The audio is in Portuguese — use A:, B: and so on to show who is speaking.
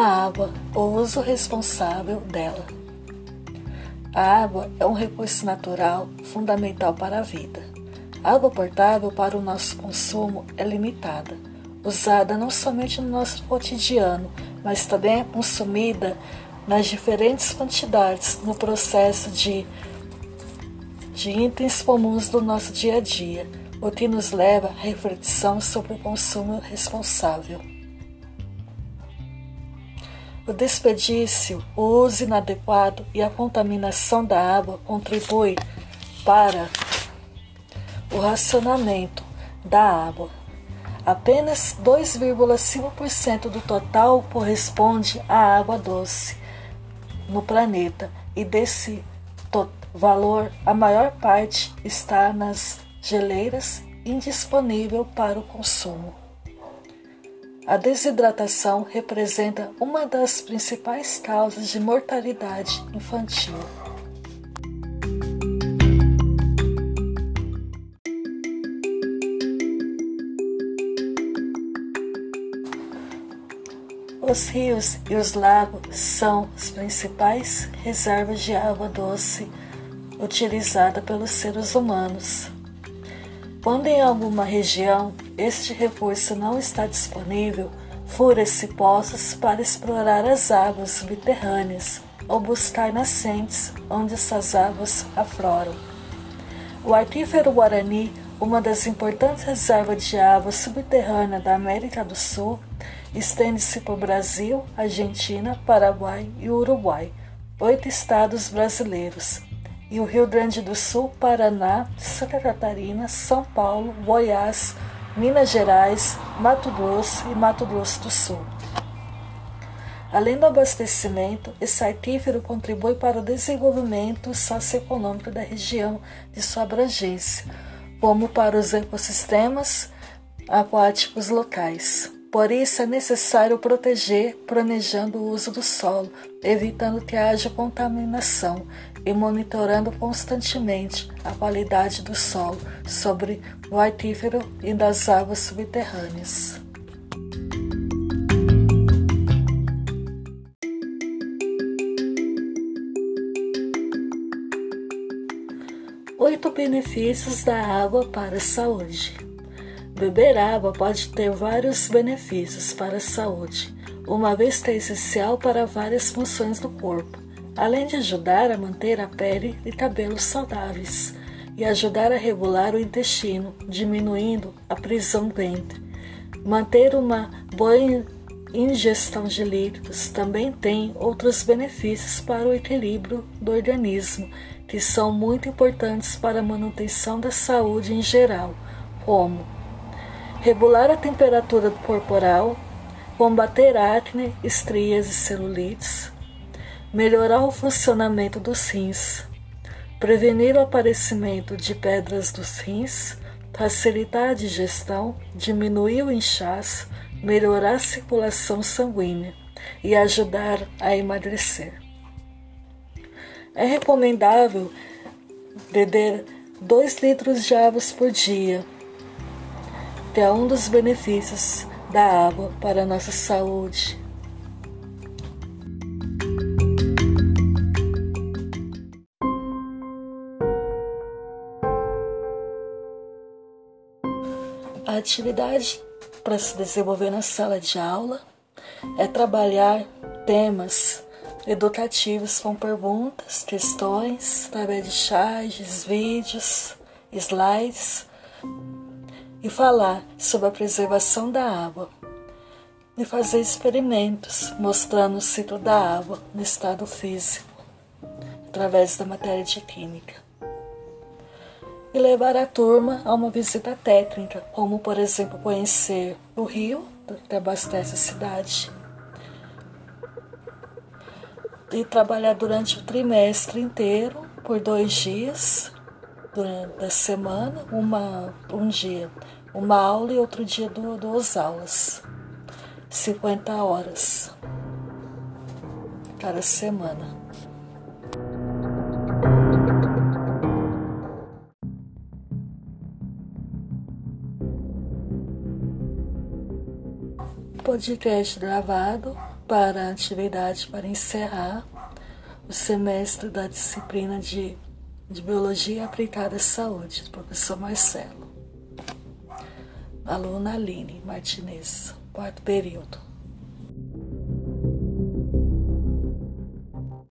A: A água, o uso responsável dela. A água é um recurso natural fundamental para a vida. A água potável para o nosso consumo é limitada, usada não somente no nosso cotidiano, mas também é consumida nas diferentes quantidades no processo de, de itens comuns do nosso dia a dia, o que nos leva à reflexão sobre o consumo responsável. O desperdício, o uso inadequado e a contaminação da água contribuem para o racionamento da água. Apenas 2,5% do total corresponde à água doce no planeta e desse valor a maior parte está nas geleiras indisponível para o consumo. A desidratação representa uma das principais causas de mortalidade infantil. Os rios e os lagos são as principais reservas de água doce utilizada pelos seres humanos. Quando em alguma região este recurso não está disponível, fura-se poços para explorar as águas subterrâneas ou buscar nascentes onde essas águas afloram. O artífero Guarani, uma das importantes reservas de água subterrânea da América do Sul, estende-se por Brasil, Argentina, Paraguai e Uruguai, oito estados brasileiros, e o Rio Grande do Sul, Paraná, Santa Catarina, São Paulo, Goiás, Minas Gerais, Mato Grosso e Mato Grosso do Sul. Além do abastecimento, esse artífero contribui para o desenvolvimento socioeconômico da região de sua abrangência, como para os ecossistemas aquáticos locais. Por isso é necessário proteger, planejando o uso do solo, evitando que haja contaminação e monitorando constantemente a qualidade do solo sobre o aquífero e das águas subterrâneas. Oito benefícios da água para a saúde. Beber água pode ter vários benefícios para a saúde, uma vez que é essencial para várias funções do corpo além de ajudar a manter a pele e cabelos saudáveis e ajudar a regular o intestino, diminuindo a prisão do ventre. Manter uma boa ingestão de líquidos também tem outros benefícios para o equilíbrio do organismo, que são muito importantes para a manutenção da saúde em geral, como regular a temperatura corporal, combater acne, estrias e celulites, melhorar o funcionamento dos rins, prevenir o aparecimento de pedras dos rins, facilitar a digestão, diminuir o inchaço, melhorar a circulação sanguínea e ajudar a emagrecer. É recomendável beber 2 litros de água por dia, que é um dos benefícios da água para a nossa saúde, A atividade para se desenvolver na sala de aula é trabalhar temas educativos com perguntas, questões, através de charges, vídeos, slides e falar sobre a preservação da água e fazer experimentos mostrando o ciclo da água no estado físico através da matéria de química e levar a turma a uma visita técnica, como por exemplo conhecer o rio que abastece a cidade e trabalhar durante o trimestre inteiro por dois dias durante a semana, uma, um dia uma aula e outro dia duas aulas, 50 horas cada semana. podcast gravado para a atividade para encerrar o semestre da disciplina de, de Biologia Aplicada à Saúde, do professor Marcelo. Aluna Aline Martinez, quarto período.